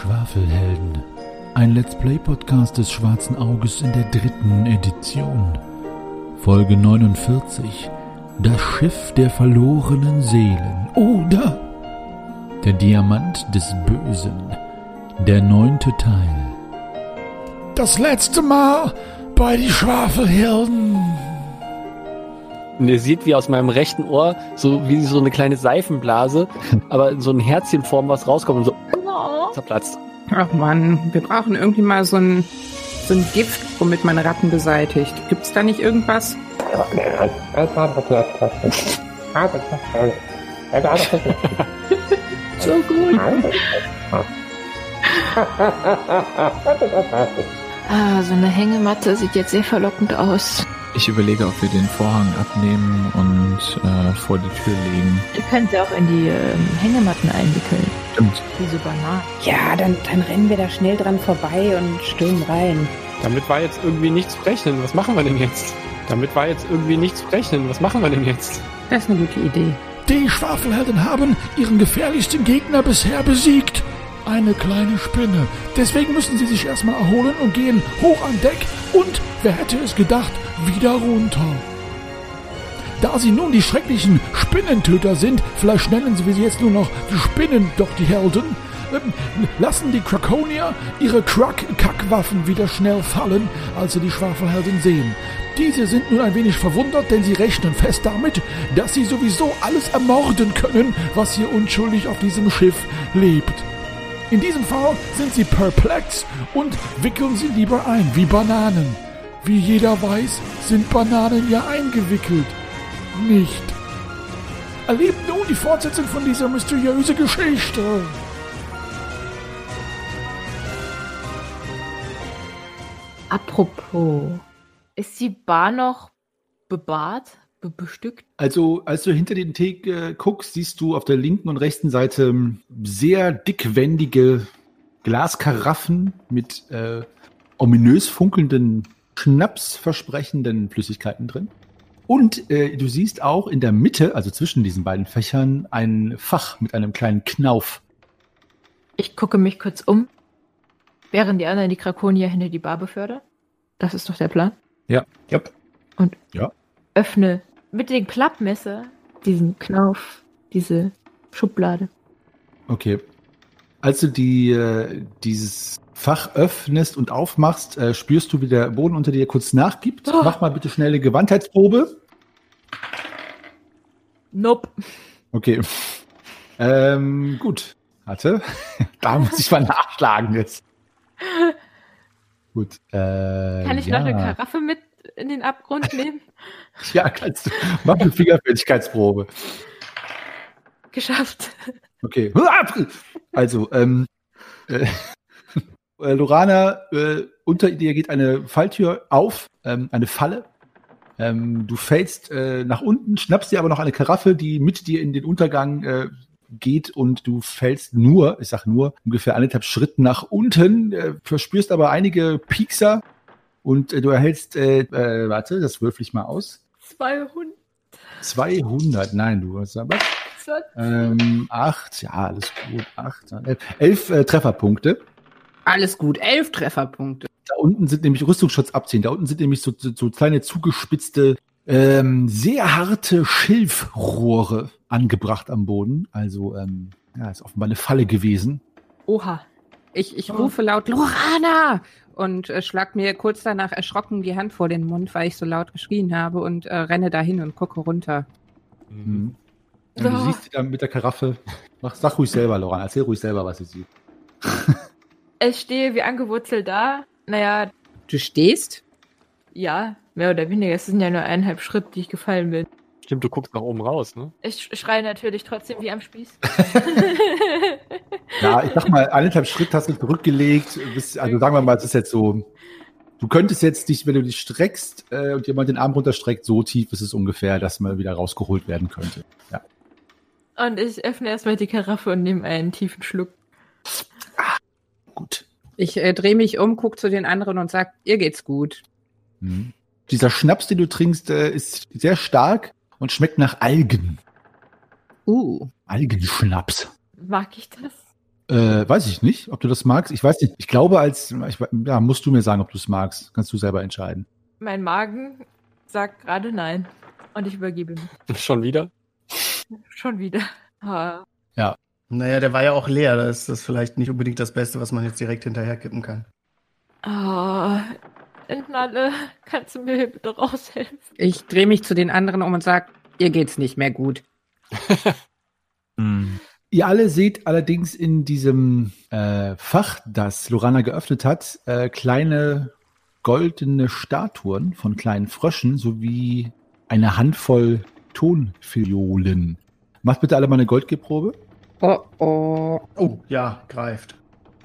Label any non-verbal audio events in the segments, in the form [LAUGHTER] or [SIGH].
Schwafelhelden. Ein Let's Play Podcast des Schwarzen Auges in der dritten Edition. Folge 49. Das Schiff der verlorenen Seelen. Oder der Diamant des Bösen. Der neunte Teil. Das letzte Mal bei die Schwafelhelden. Und ihr seht, wie aus meinem rechten Ohr so wie so eine kleine Seifenblase, [LAUGHS] aber in so eine Herzchenform was rauskommt und so zerplatzt. Ach man, wir brauchen irgendwie mal so ein, so ein Gift, womit man Ratten beseitigt. Gibt's da nicht irgendwas? So gut. [LAUGHS] Ah, so eine Hängematte sieht jetzt sehr verlockend aus. Ich überlege, ob wir den Vorhang abnehmen und äh, vor die Tür legen. Ihr könnt sie auch in die ähm, Hängematten einwickeln. Stimmt. Diese Bananen. Ja, dann, dann rennen wir da schnell dran vorbei und stürmen rein. Damit war jetzt irgendwie nichts zu rechnen. Was machen wir denn jetzt? Damit war jetzt irgendwie nichts zu rechnen. Was machen wir denn jetzt? Das ist eine gute Idee. Die Schwafelhelden haben ihren gefährlichsten Gegner bisher besiegt. Eine kleine Spinne. Deswegen müssen sie sich erstmal erholen und gehen hoch an Deck und, wer hätte es gedacht, wieder runter. Da sie nun die schrecklichen Spinnentöter sind, vielleicht nennen sie sie jetzt nur noch die Spinnen, doch die Helden, ähm, lassen die Krakonier ihre Crack-Kackwaffen wieder schnell fallen, als sie die Schwafelhelden sehen. Diese sind nun ein wenig verwundert, denn sie rechnen fest damit, dass sie sowieso alles ermorden können, was hier unschuldig auf diesem Schiff lebt. In diesem Fall sind sie perplex und wickeln sie lieber ein, wie Bananen. Wie jeder weiß, sind Bananen ja eingewickelt. Nicht. Erlebt nun die Fortsetzung von dieser mysteriösen Geschichte. Apropos, ist die Bar noch bebahrt, be bestückt? Also, als du hinter den Theke guckst, siehst du auf der linken und rechten Seite ähm, sehr dickwendige Glaskaraffen mit äh, ominös funkelnden, schnapsversprechenden Flüssigkeiten drin. Und äh, du siehst auch in der Mitte, also zwischen diesen beiden Fächern, ein Fach mit einem kleinen Knauf. Ich gucke mich kurz um, während die anderen die Krakonier hinter die Bar befördern. Das ist doch der Plan. Ja. Yep. Und Ja. öffne mit dem Klappmesser diesen Knauf, diese Schublade. Okay. Als du die, äh, dieses Fach öffnest und aufmachst, äh, spürst du, wie der Boden unter dir kurz nachgibt. Oh. Mach mal bitte schnell eine Gewandheitsprobe. Nope. Okay. Ähm, gut. Warte. [LAUGHS] da muss ich mal nachschlagen jetzt. Gut. Äh, Kann ich ja. noch eine Karaffe mit in den Abgrund [LAUGHS] nehmen? Ja, kannst du. Mach eine Fingerfertigkeitsprobe. Geschafft. Okay. [LAUGHS] Also, ähm, äh, äh, Lorana, äh, unter dir geht eine Falltür auf, ähm, eine Falle. Ähm, du fällst äh, nach unten, schnappst dir aber noch eine Karaffe, die mit dir in den Untergang äh, geht und du fällst nur, ich sag nur, ungefähr anderthalb Schritt nach unten, äh, verspürst aber einige Piekser und äh, du erhältst, äh, äh, warte, das würfel ich mal aus. 200. 200, nein, du hast aber ähm, acht, ja, alles gut, acht, elf, Trefferpunkte. Alles gut, elf Trefferpunkte. Da unten sind nämlich Rüstungsschutz abziehen. Da unten sind nämlich so, so, so kleine zugespitzte, ähm, sehr harte Schilfrohre angebracht am Boden. Also, ähm, ja, ist offenbar eine Falle gewesen. Oha. Ich, ich rufe laut Lorana und äh, schlag mir kurz danach erschrocken die Hand vor den Mund, weil ich so laut geschrien habe und äh, renne dahin und gucke runter. Mhm. Und du Oh. siehst sie dann mit der Karaffe. Mach, sag ruhig selber, Loran. Erzähl ruhig selber, was sie sieht. Ich stehe wie angewurzelt da. Naja, Du stehst? ja, mehr oder weniger. Es sind ja nur eineinhalb Schritt, die ich gefallen bin. Stimmt, du guckst nach oben raus, ne? Ich sch- schreie natürlich trotzdem wie am Spieß. Ja, ich sag mal, eineinhalb Schritt hast du zurückgelegt. Bist, also sagen wir mal, es ist jetzt so. Du könntest jetzt dich, wenn du dich streckst äh, und jemand den Arm runterstreckt, so tief ist es ungefähr, dass mal wieder rausgeholt werden könnte. Ja. Und ich öffne erstmal die Karaffe und nehme einen tiefen Schluck. Gut. Ich äh, drehe mich um, guck zu den anderen und sag, ihr geht's gut. Mhm. Dieser Schnaps, den du trinkst, äh, ist sehr stark und schmeckt nach Algen. Uh. Algenschnaps. Mag ich das? Äh, weiß ich nicht, ob du das magst. Ich weiß nicht. Ich glaube, als ich, ja, musst du mir sagen, ob du es magst. Kannst du selber entscheiden. Mein Magen sagt gerade nein. Und ich übergebe mich. Schon wieder? Schon wieder. Ah. Naja, der war ja auch leer. Da ist das vielleicht nicht unbedingt das Beste, was man jetzt direkt hinterher kippen kann. Ah. Entnalle, kannst du mir bitte raushelfen? Ich drehe mich zu den anderen um und sage, ihr geht's nicht mehr gut. Hm. [LAUGHS] Ihr alle seht allerdings in diesem äh, Fach, das Lorana geöffnet hat, äh, kleine goldene Statuen von kleinen Fröschen sowie eine Handvoll Tonfiolen. Macht bitte alle mal eine Goldgeprobe. Oh oh. Oh, ja, greift.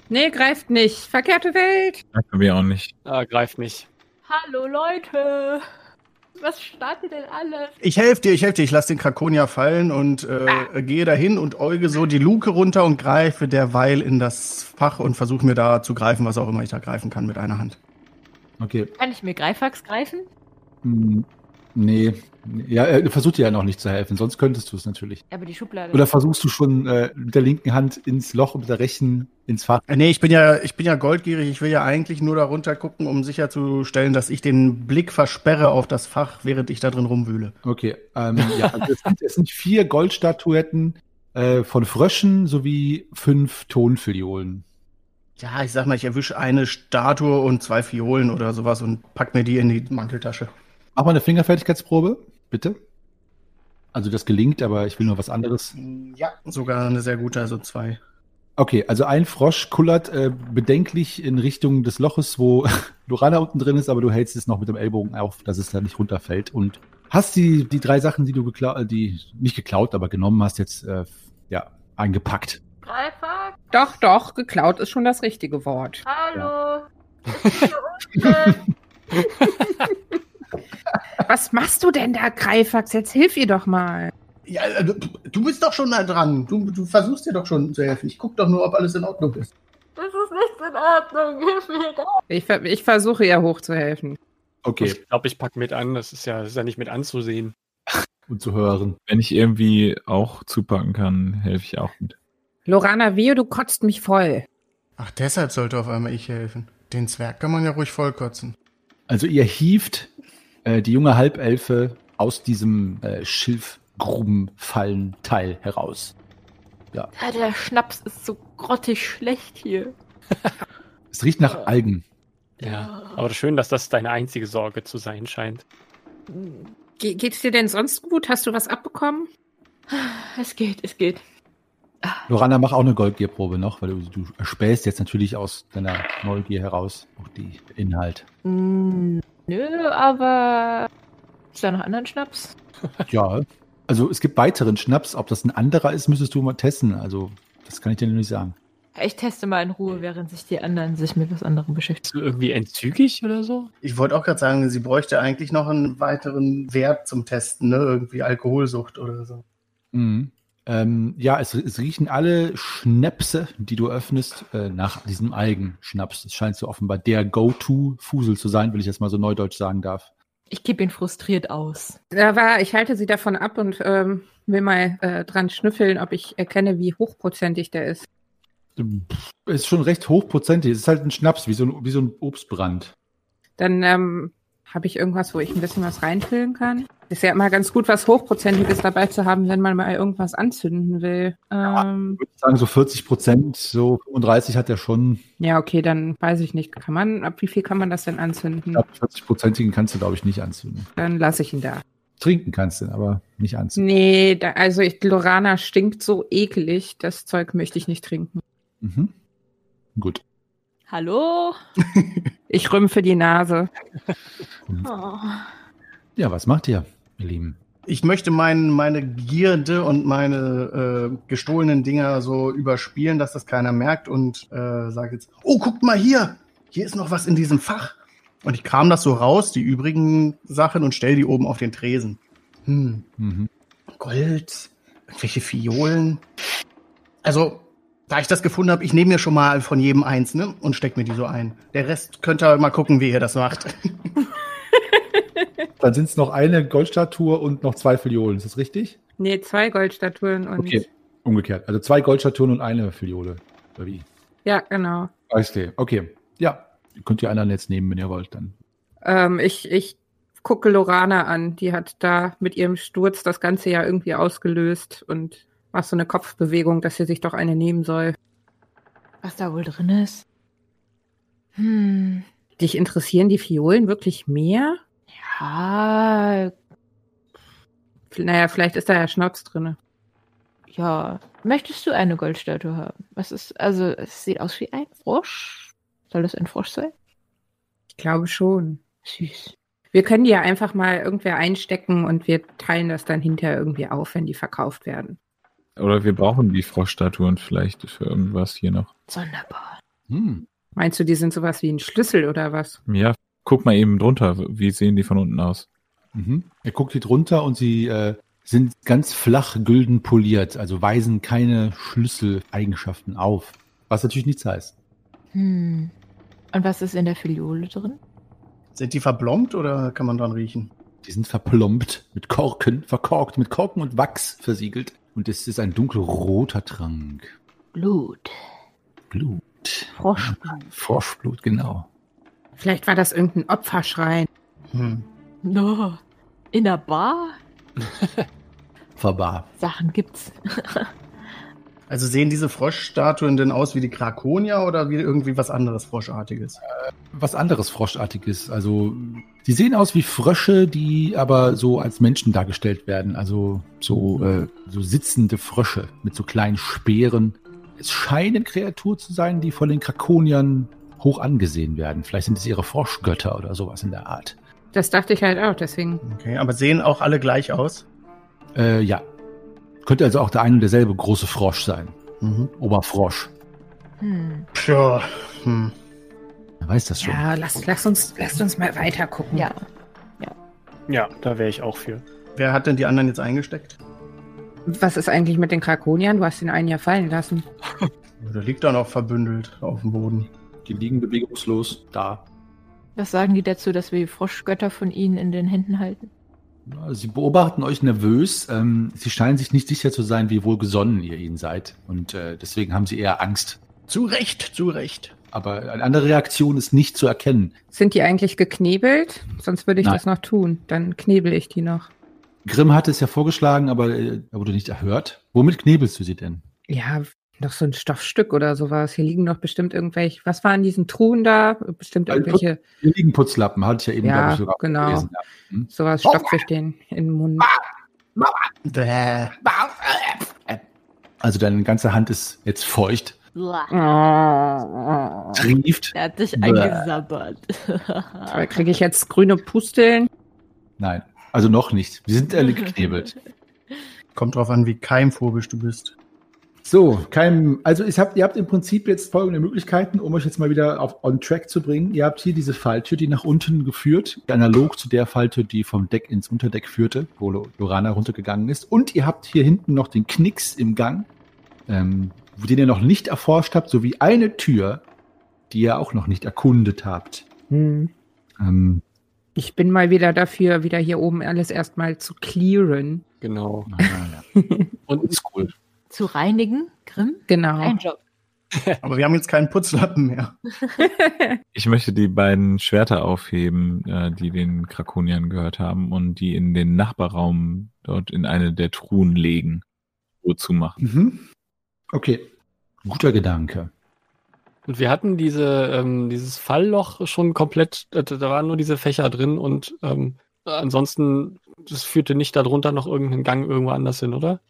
Nee, greift nicht. Verkehrte Welt. Merken wir auch nicht. Ah, greift mich. Hallo Leute! Was startet denn alles? Ich helfe dir, ich helfe dir. Ich lasse den Krakonia fallen und äh, gehe dahin und äuge so die Luke runter und greife derweil in das Fach und versuche mir da zu greifen, was auch immer ich da greifen kann mit einer Hand. Okay. Kann ich mir Greifax greifen? Hm, nee. Ja, er versucht dir ja noch nicht zu helfen, sonst könntest du es natürlich. Aber die Schublade. Oder versuchst du schon äh, mit der linken Hand ins Loch und mit der rechten ins Fach? Äh, nee, ich bin ja, ich bin ja goldgierig. Ich will ja eigentlich nur darunter gucken, um sicherzustellen, dass ich den Blick versperre auf das Fach, während ich da drin rumwühle. Okay, ähm, ja, also es, sind, es sind vier Goldstatuetten äh, von Fröschen sowie fünf Tonfiliolen. Ja, ich sag mal, ich erwische eine Statue und zwei Fiolen oder sowas und pack mir die in die Manteltasche. Mach mal eine Fingerfertigkeitsprobe, bitte. Also das gelingt, aber ich will nur was anderes. Ja, sogar eine sehr gute, also zwei. Okay, also ein Frosch kullert äh, bedenklich in Richtung des Loches, wo [LAUGHS] Lorana unten drin ist, aber du hältst es noch mit dem Ellbogen auf, dass es da nicht runterfällt und hast die, die drei Sachen, die du geklaut, die nicht geklaut, aber genommen hast, jetzt äh, ja eingepackt. Greifax? Doch, doch, geklaut ist schon das richtige Wort. Hallo? Ist hier unten? [LAUGHS] [LAUGHS] Was machst du denn da, Greifax? Jetzt hilf ihr doch mal. Ja, äh, du, du bist doch schon da dran. Du, du versuchst dir doch schon zu helfen. Ich guck doch nur, ob alles in Ordnung ist. Das ist nicht in Ordnung. Hilf mir da. Ich, ich versuche ihr hochzuhelfen. Okay, Ich glaube, ich pack mit an. Das ist ja, das ist ja nicht mit anzusehen. und zu hören. Wenn ich irgendwie auch zupacken kann, helfe ich auch mit. Lorana, wehe, du kotzt mich voll. Ach, deshalb sollte auf einmal ich helfen. Den Zwerg kann man ja ruhig vollkotzen. Also ihr hieft äh, die junge Halbelfe aus diesem äh, Schilfgrubenfallenteil heraus. Ja, der Schnaps ist so grottig schlecht hier. [LAUGHS] Es riecht nach Algen. Ja. Aber schön, dass das deine einzige Sorge zu sein scheint. Ge geht's dir denn sonst gut? Hast du was abbekommen? Es geht, es geht. Lorana, mach auch eine Goldgierprobe noch, weil du, du spähst jetzt natürlich aus deiner Neugier heraus auch die Inhalt. Mm, nö, aber. Ist da noch anderen Schnaps? [LAUGHS] Ja, also es gibt weiteren Schnaps. Ob das ein anderer ist, müsstest du mal testen. Also das kann ich dir nicht sagen. Ich teste mal in Ruhe, während sich die anderen sich mit was anderem beschäftigen. Bist du irgendwie entzügig oder so? Ich wollte auch gerade sagen, sie bräuchte eigentlich noch einen weiteren Wert zum Testen, ne? Irgendwie Alkoholsucht oder so. Mhm. Ähm, ja, es, es riechen alle Schnäpse, die du öffnest, äh, nach diesem Algenschnaps. Es scheint so offenbar der Go-To-Fusel zu sein, wenn ich jetzt mal so neudeutsch sagen darf. Ich kipp ihn frustriert aus. Da war, ich halte sie davon ab und ähm, will mal äh, dran schnüffeln, ob ich erkenne, wie hochprozentig der ist. Pff, Ist schon recht hochprozentig. Es ist halt ein Schnaps, wie so ein, wie so ein Obstbrand. Dann ähm, habe ich irgendwas, wo ich ein bisschen was reinfüllen kann. Ist ja immer ganz gut, was Hochprozentiges dabei zu haben, wenn man mal irgendwas anzünden will. Ähm, Ich würde sagen, so 40 Prozent, so 35 hat er schon. ja, okay, dann weiß ich nicht. Kann man, ab wie viel kann man das denn anzünden? glaube, 40-prozentigen kannst du, glaube ich, nicht anzünden. Dann lasse ich ihn da. Trinken kannst du, aber nicht anzünden. Nee, da, also ich, Lorana stinkt so ekelig. Das Zeug möchte ich nicht trinken. Mhm. Gut. Hallo? [LAUGHS] Ich rümpfe die Nase. Oh. [LAUGHS] Ja, was macht ihr, ihr Lieben? Ich möchte mein, meine Gierde und meine äh, gestohlenen Dinger so überspielen, dass das keiner merkt und äh, sage jetzt, oh, guckt mal hier, hier ist noch was in diesem Fach. Und ich kram das so raus, die übrigen Sachen, und stell die oben auf den Tresen. Hm, Mhm. Gold, irgendwelche Fiolen. Also, da ich das gefunden habe, ich nehme mir schon mal von jedem eins, ne? Und steck mir die so ein. Der Rest könnt ihr mal gucken, wie ihr das macht. [LAUGHS] Dann sind es noch eine Goldstatue und noch zwei Filiolen. Ist das richtig? Nee, zwei Goldstatuen und Okay, umgekehrt. Also zwei Goldstatuen und eine Filiole. Oder wie? Ja, genau. Weißt Okay. Ja. Ihr könnt die anderen jetzt nehmen, wenn ihr wollt, dann. Ähm, ich, ich gucke Lorana an. Die hat da mit ihrem Sturz das Ganze ja irgendwie ausgelöst und macht so eine Kopfbewegung, dass sie sich doch eine nehmen soll. Was da wohl drin ist? Hm. Dich interessieren die Fiolen wirklich mehr? Ja, Naja, vielleicht ist da ja Schnaps drinne. ja. Möchtest du eine Goldstatue haben? Was ist, also, es sieht aus wie ein Frosch. Soll das ein Frosch sein? Ich glaube schon. Süß. Wir können die ja einfach mal irgendwer einstecken und wir teilen das dann hinterher irgendwie auf, wenn die verkauft werden. Oder wir brauchen die Froschstatuen vielleicht für irgendwas hier noch. Sonderbar. Hm. Meinst du, die sind sowas wie ein Schlüssel oder was? Ja, guck mal eben drunter. Wie sehen die von unten aus? Mhm. Er guckt hier drunter und sie äh, sind ganz flach gülden poliert, also weisen keine Schlüsseleigenschaften auf. Was natürlich nichts heißt. Hm. Und was ist in der Filiole drin? Sind die verblombt oder kann man dran riechen? Die sind verplombt mit Korken, verkorkt, mit Korken und Wachs versiegelt. Und es ist ein dunkelroter Trank. Blut. Blut. Froschblut. Froschblut, genau. Vielleicht war das irgendein Opferschrein. Hm. No. In der Bar? [LAUGHS] Verbar. Sachen gibt's. [LAUGHS] Also sehen diese Froschstatuen denn aus wie die Krakonier oder wie irgendwie was anderes Froschartiges? Was anderes Froschartiges. Also, die sehen aus wie Frösche, die aber so als Menschen dargestellt werden. Also so, äh, so sitzende Frösche mit so kleinen Speeren. Es scheinen Kreaturen zu sein, die von den Krakoniern hoch angesehen werden. Vielleicht sind es ihre Froschgötter oder sowas in der Art. Das dachte ich halt auch, deswegen. Okay, aber sehen auch alle gleich aus? Äh, ja. Könnte also auch der ein und derselbe große Frosch sein. Mhm. Oberfrosch. Hm. Tja. Hm. Wer weiß das schon. Ja, lass, lass, uns, lass uns mal weiter gucken. Ja. Ja, da wäre ich auch für. Wer hat denn die anderen jetzt eingesteckt? Was ist eigentlich mit den Krakoniern? Du hast den einen ja fallen lassen. [LAUGHS] Der liegt da noch verbündelt auf dem Boden. Die liegen bewegungslos da. Was sagen die dazu, dass wir die Froschgötter von ihnen in den Händen halten? Sie beobachten euch nervös. Ähm, sie scheinen sich nicht sicher zu sein, wie wohlgesonnen ihr ihnen seid. Und äh, deswegen haben sie eher Angst. Zu Recht, zu Recht. Aber eine andere Reaktion ist nicht zu erkennen. Sind die eigentlich geknebelt? Sonst würde ich Nein. das noch tun. Dann knebel ich die noch. Grimm hatte es ja vorgeschlagen, aber äh, er wurde nicht erhört. Womit knebelst du sie denn? Ja, noch so ein Stoffstück oder sowas. Hier liegen doch bestimmt irgendwelche. Was waren in diesen Truhen da? Bestimmt irgendwelche. Hier liegen Putzlappen, hatte ich ja eben, Ja, glaube ich, sogar genau. gelesen. Ja. Hm? Sowas stopfe ich den in den Mund. Also deine ganze Hand ist jetzt feucht, Da trieft. Er hat dich eingesabbert. kriege ich jetzt grüne Pusteln. Nein, also noch nicht. Sie sind alle [LAUGHS] geknebelt. Kommt drauf an, wie keimphobisch du bist. So, kein, also ich hab, ihr habt im Prinzip jetzt folgende Möglichkeiten, um euch jetzt mal wieder auf on track zu bringen. Ihr habt hier diese Falltür, die nach unten geführt, analog zu der Falltür, die vom Deck ins Unterdeck führte, wo Lo- Lorana runtergegangen ist. Und ihr habt hier hinten noch den Knicks im Gang, ähm, den ihr noch nicht erforscht habt, sowie eine Tür, die ihr auch noch nicht erkundet habt. Hm. Ähm, Ich bin mal wieder dafür, wieder hier oben alles erstmal zu clearen. Genau. naja, ja. [LAUGHS] Und ist cool. Zu reinigen, Grimm? Genau. Ein Job. [LAUGHS] Aber wir haben jetzt keinen Putzlappen mehr. [LAUGHS] Ich möchte die beiden Schwerter aufheben, äh, die den Krakoniern gehört haben und die in den Nachbarraum dort in eine der Truhen legen. Wozu machen? Mhm. Okay, guter Gedanke. Und wir hatten diese, ähm, dieses Fallloch schon komplett, äh, da waren nur diese Fächer drin und ähm, ansonsten, das führte nicht darunter noch irgendeinen Gang irgendwo anders hin, oder?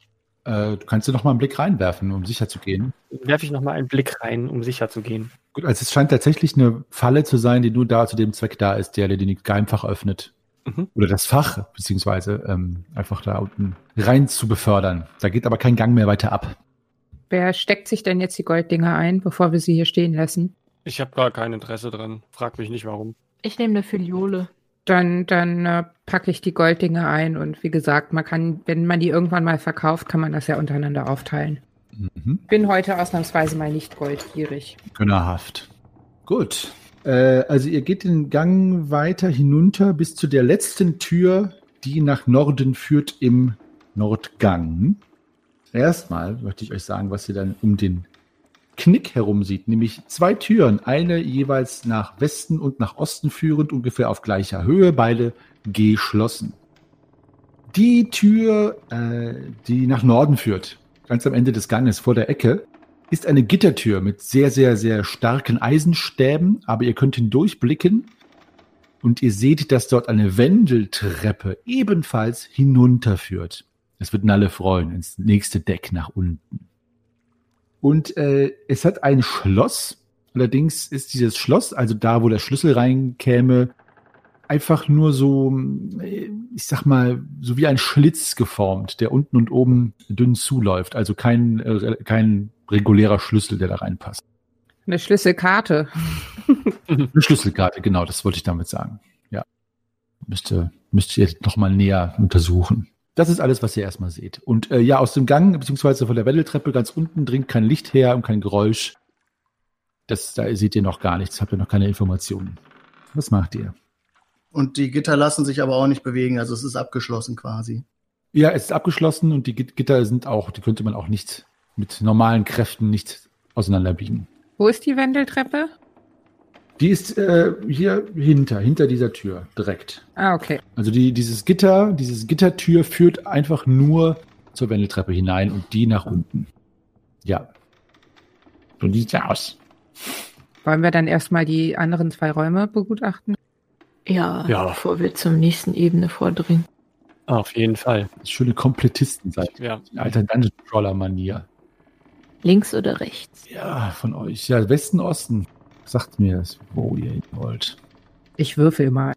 Äh, du kannst dir noch mal einen Blick reinwerfen, um sicher zu gehen. Werfe ich noch mal einen Blick rein, um sicher zu gehen. Gut, also es scheint tatsächlich eine Falle zu sein, die nur da zu dem Zweck da ist, der den Geheimfach öffnet. Mhm. Oder das Fach, beziehungsweise ähm, einfach da unten rein zu befördern. Da geht aber kein Gang mehr weiter ab. Wer steckt sich denn jetzt die Golddinger ein, bevor wir sie hier stehen lassen? Ich habe gar kein Interesse dran. Frag mich nicht warum. Ich nehme eine Filiole. Dann, dann äh, packe ich die Golddinger ein und wie gesagt, man kann, wenn man die irgendwann mal verkauft, kann man das ja untereinander aufteilen. Mhm. Bin heute ausnahmsweise mal nicht goldgierig. Gönnerhaft. Gut. Äh, also ihr geht den Gang weiter hinunter bis zu der letzten Tür, die nach Norden führt im Nordgang. Erstmal möchte ich euch sagen, was ihr dann um den Knick herum sieht, nämlich zwei Türen, eine jeweils nach Westen und nach Osten führend, ungefähr auf gleicher Höhe, beide geschlossen. Die Tür, äh, die nach Norden führt, ganz am Ende des Ganges vor der Ecke, ist eine Gittertür mit sehr, sehr, sehr starken Eisenstäben, aber ihr könnt hindurchblicken und ihr seht, dass dort eine Wendeltreppe ebenfalls hinunterführt. Es wird Nalle freuen, ins nächste Deck nach unten. Und äh, es hat ein Schloss. Allerdings ist dieses Schloss, also da, wo der Schlüssel reinkäme, einfach nur so, äh, ich sag mal, so wie ein Schlitz geformt, der unten und oben dünn zuläuft. Also kein, äh, kein regulärer Schlüssel, der da reinpasst. Eine Schlüsselkarte. [LAUGHS] Eine Schlüsselkarte, genau, das wollte ich damit sagen. Ja. Müsste, müsst ihr noch mal näher untersuchen. Das ist alles, was ihr erstmal seht. Und äh, ja, aus dem Gang, beziehungsweise von der Wendeltreppe ganz unten dringt kein Licht her und kein Geräusch. Das, da seht ihr noch gar nichts, habt ihr noch keine Informationen. Was macht ihr? Und die Gitter lassen sich aber auch nicht bewegen, also es ist abgeschlossen quasi. Ja, es ist abgeschlossen und die Git- Gitter sind auch, die könnte man auch nicht mit normalen Kräften nicht auseinanderbiegen. Wo ist die Wendeltreppe? Die ist äh, hier hinter, hinter dieser Tür, direkt. Ah, okay. Also die, dieses Gitter, dieses Gittertür führt einfach nur zur Wendeltreppe hinein und die nach unten. Ja. So sieht's ja aus. Wollen wir dann erstmal die anderen zwei Räume begutachten? Ja, Ja. bevor wir zum nächsten Ebene vordringen. Auf jeden Fall. Schöne Komplettisten seid. Ja. In alter Dungeon Crawler Manier. Links oder rechts? Ja, von euch. Ja, Westen, Osten. Sagt mir das, wo ihr hin wollt. Ich würfel mal.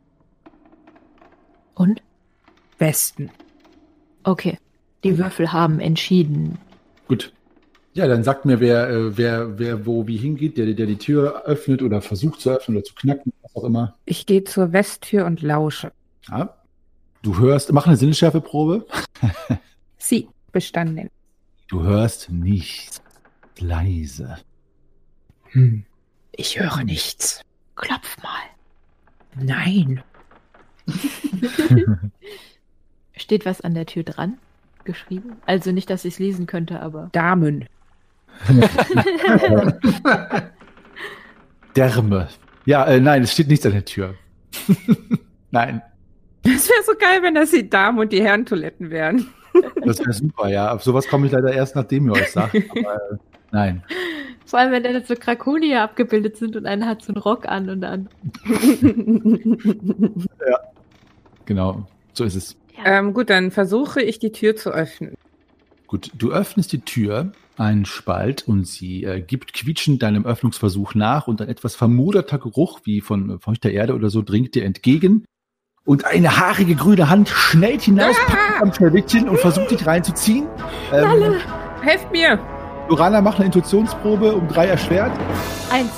Und? Westen. Okay. Die Würfel haben entschieden. Gut. Ja, dann sagt mir, wer, äh, wer, wer wo wie hingeht, der, der die Tür öffnet oder versucht zu öffnen oder zu knacken, was auch immer. Ich gehe zur Westtür und lausche. Ja. Du hörst, mach eine Sinnesschärfeprobe. [LAUGHS] Sie bestanden. Du hörst nichts. Leise. Hm. Ich höre nichts. Klopf mal. Nein. [LAUGHS] Steht was an der Tür dran? Geschrieben? Also nicht, dass ich es lesen könnte, aber. Damen. [LAUGHS] Därme. Ja, äh, nein, es steht nichts an der Tür. [LAUGHS] nein, Das wäre so geil, wenn das die Damen- und die Herrentoiletten wären. das wäre super, ja. Auf sowas komme ich leider erst, nachdem ihr euch sagt. Aber äh, nein. Vor allem, wenn da so Krakonier abgebildet sind und einer hat so einen Rock an und an. [LAUGHS] Genau, so ist es. ähm, gut, dann versuche ich die Tür zu öffnen. Gut, du öffnest die Tür, einen Spalt, und sie äh, gibt quietschend deinem Öffnungsversuch nach und ein etwas vermoderter Geruch, wie von äh, feuchter Erde oder so, dringt dir entgegen. Und eine haarige grüne Hand schnellt hinaus, packt am Schlawittchen und versucht dich reinzuziehen. Ähm, Helft mir! Lorana macht eine Intuitionsprobe um drei erschwert. Eins.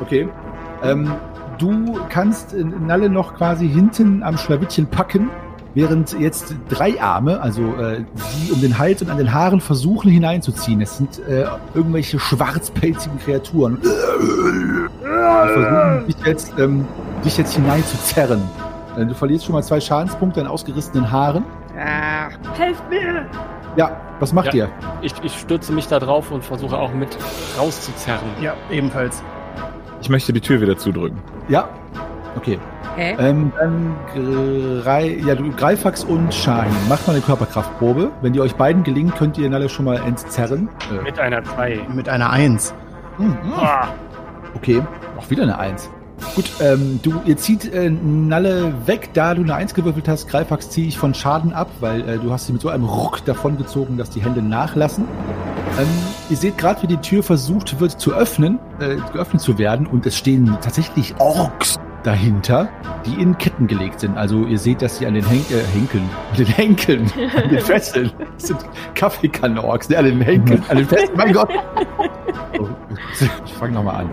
Okay. Ähm, du kannst Nalle noch quasi hinten am Schlawittchen packen, während jetzt drei Arme, also äh, sie um den Hals und an den Haaren versuchen hineinzuziehen. Es sind äh, irgendwelche schwarzpelzigen Kreaturen. Die versuchen dich jetzt, ähm, dich jetzt hineinzuzerren. Äh, du verlierst schon mal zwei Schadenspunkte an ausgerissenen Haaren. Ah, Helft mir! Ja, was macht Ja. ihr? Ich, ich stürze mich da drauf und versuche auch mit rauszuzerren. Ja, ebenfalls. Ich möchte die Tür wieder zudrücken. Ja? Okay. hä? Ähm, dann Grei, ja, du, Greifax und Schein. Macht mal eine Körperkraftprobe. Wenn die euch beiden gelingt, könnt ihr alle schon mal entzerren. Äh, Mit einer 2. Mit einer Eins. hm, okay, auch wieder eine Eins. Gut, ähm, du, ihr zieht äh, Nalle weg, da du eine Eins gewürfelt hast. Greifax ziehe ich von Schaden ab, weil äh, du hast sie mit so einem Ruck davongezogen, dass die Hände nachlassen. Ähm, ihr seht gerade, wie die Tür versucht wird zu öffnen, äh, geöffnet zu werden und es stehen tatsächlich Orks dahinter, die in Ketten gelegt sind. Also ihr seht, dass sie an den Hen äh, Henkeln, an den Henkeln, an den Fesseln, [LAUGHS] das sind Kaffeekannenorks, ne, an den Henkeln, an den Fesseln, mein Gott. [LAUGHS] Oh, ich fange nochmal an.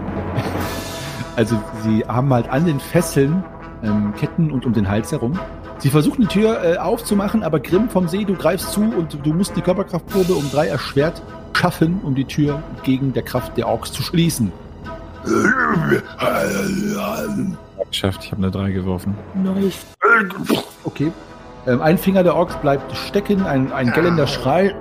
Also sie haben halt an den Fesseln ähm, Ketten und um den Hals herum. Sie versuchen die Tür äh, aufzumachen, aber Grimm vom See, du greifst zu und du musst die Körperkraftprobe um drei erschwert schaffen, um die Tür gegen der Kraft der Orks zu schließen. Geschafft, ich habe eine 3 geworfen. Nice. Okay. Ähm, ein Finger der Orks bleibt stecken, ein, ein gellender Schrei.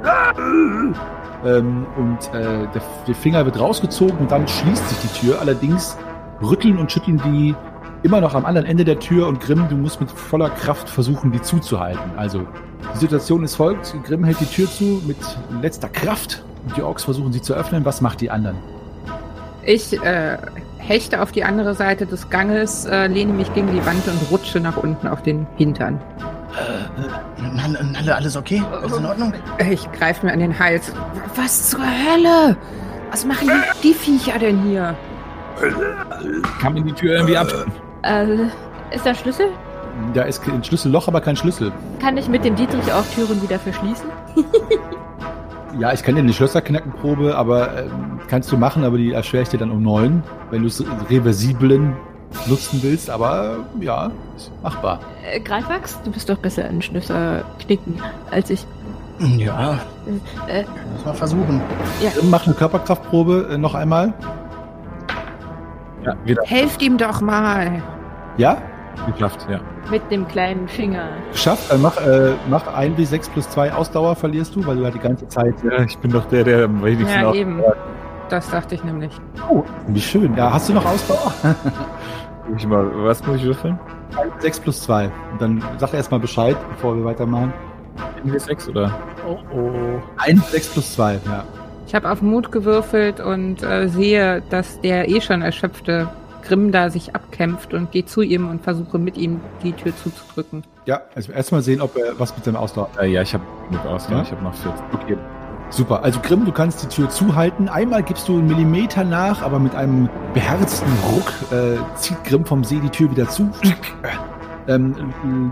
ähm, und äh, der, der Finger wird rausgezogen und dann schließt sich die Tür. Allerdings rütteln und schütteln die immer noch am anderen Ende der Tür und Grimm, du musst mit voller Kraft versuchen, die zuzuhalten. Also die Situation ist folgt, Grimm hält die Tür zu mit letzter Kraft und die Orks versuchen sie zu öffnen. Was macht die anderen? Ich äh, hechte auf die andere Seite des Ganges, äh, lehne mich gegen die Wand und rutsche nach unten auf den Hintern. Nalle, Nalle, alles okay? Alles in Ordnung? Ich greife mir an den Hals. Was zur Hölle? Was machen die, die Viecher denn hier? Kann man die Tür irgendwie ab? Äh, ist da ein Schlüssel? Da ist ein Schlüsselloch, aber kein Schlüssel. Kann ich mit dem Dietrich auch Türen wieder verschließen? [LAUGHS] Ja, ich kann dir eine Schlösserknackenprobe, aber ähm, kannst du machen, aber die erschwere ich dir dann um neun, wenn du es reversiblen nutzen willst. Aber äh, ja, ist machbar. Äh, Greifwachs, du bist doch besser in Schlösser knicken als ich. Ja, Äh, muss mal versuchen. Grimm, Mach eine Körperkraftprobe äh, noch einmal. Ja, wieder Helft ihm doch mal. Ja? geschafft, ja. mit dem kleinen Finger. Geschafft. Äh, mach, äh, mach 1 bis 6 plus 2 Ausdauer verlierst du, weil du halt die ganze Zeit. Ja, ich bin doch der, der am wenigsten Ja, eben. Das dachte ich nämlich. Oh, wie schön. Ja, hast du noch Ausdauer? Ich mal, was muss ich würfeln? 6 plus 2. Und dann sag erst mal Bescheid, bevor wir weitermachen. Irgendwie sechs oder? Oh oh. 1, 6 plus 2, ja. Ich habe auf Mut gewürfelt und äh, sehe, dass der eh schon erschöpfte Grimm da sich abkämpft und gehe zu ihm und versuche mit ihm die Tür zuzudrücken. Ja, also erstmal sehen, ob er was mit seinem Ausdauer. Äh, ja, ich habe genug aus, Ja? ich habe noch 14. Okay. Super. Also Grimm, du kannst die Tür zuhalten. Einmal gibst du einen Millimeter nach, aber mit einem beherzten Ruck äh, zieht Grimm vom See die Tür wieder zu. Ähm,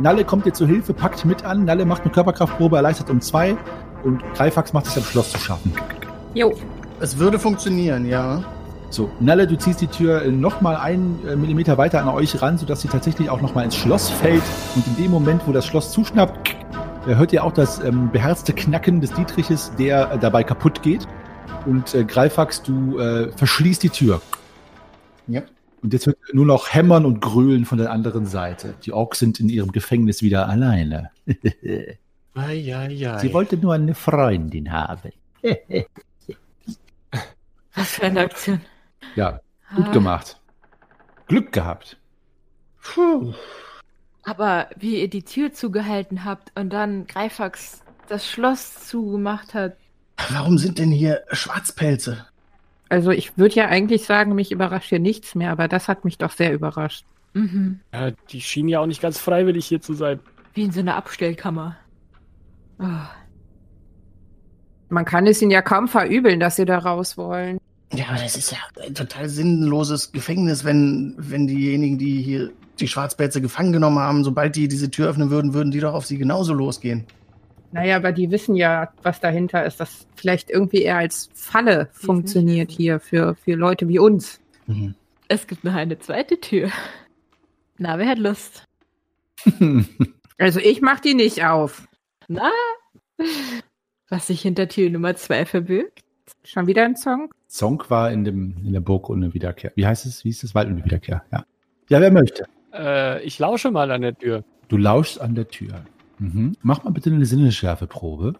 Nalle kommt dir zur Hilfe, packt mit an. Nalle macht eine Körperkraftprobe, erleichtert um zwei. Und Greifax macht es am Schloss zu schaffen. Jo. Es würde funktionieren, ja. So, Nalle, du ziehst die Tür nochmal einen äh, Millimeter weiter an euch ran, sodass sie tatsächlich auch nochmal ins Schloss fällt. Und in dem Moment, wo das Schloss zuschnappt, äh, hört ihr auch das ähm, beherzte Knacken des Dietriches, der äh, dabei kaputt geht. Und äh, Greifax, du äh, verschließt die Tür. Ja. Und jetzt wird nur noch Hämmern und Grölen von der anderen Seite. Die Orks sind in ihrem Gefängnis wieder alleine. [LAUGHS] Eieiei. Sie wollte nur eine Freundin haben. [LAUGHS] Was für eine Aktion. Ja, gut Ah, gemacht. Glück gehabt. Puh. Aber wie ihr die Tür zugehalten habt und dann Greifax das Schloss zugemacht hat. Warum sind denn hier Schwarzpelze? Also ich würde ja eigentlich sagen, mich überrascht hier nichts mehr, aber das hat mich doch sehr überrascht. Mhm. Ja, die schienen ja auch nicht ganz freiwillig hier zu sein. Wie in so einer Abstellkammer. Oh. Man kann es ihnen ja kaum verübeln, dass sie da raus wollen. Ja, aber das ist ja ein total sinnloses Gefängnis, wenn, wenn diejenigen, die hier die Schwarzpelze gefangen genommen haben, sobald die diese Tür öffnen würden, würden die doch auf sie genauso losgehen. Naja, aber die wissen ja, was dahinter ist, dass vielleicht irgendwie eher als Falle Sie funktioniert wissen. hier für, für Leute wie uns. Mhm. Es gibt noch eine zweite Tür. Na, wer hat Lust? [LAUGHS] Also ich mach die nicht auf. Na? Was sich hinter Tür Nummer zwei verbirgt? Schon wieder ein Song? Song war in, dem, in der Burg ohne Wiederkehr. Wie heißt es? Wie ist es? Wald ohne Wiederkehr, ja. Ja, wer möchte. Äh, ich lausche mal an der Tür. Du lauschst an der Tür. Mhm. Mach mal bitte eine Sinnesschärfeprobe.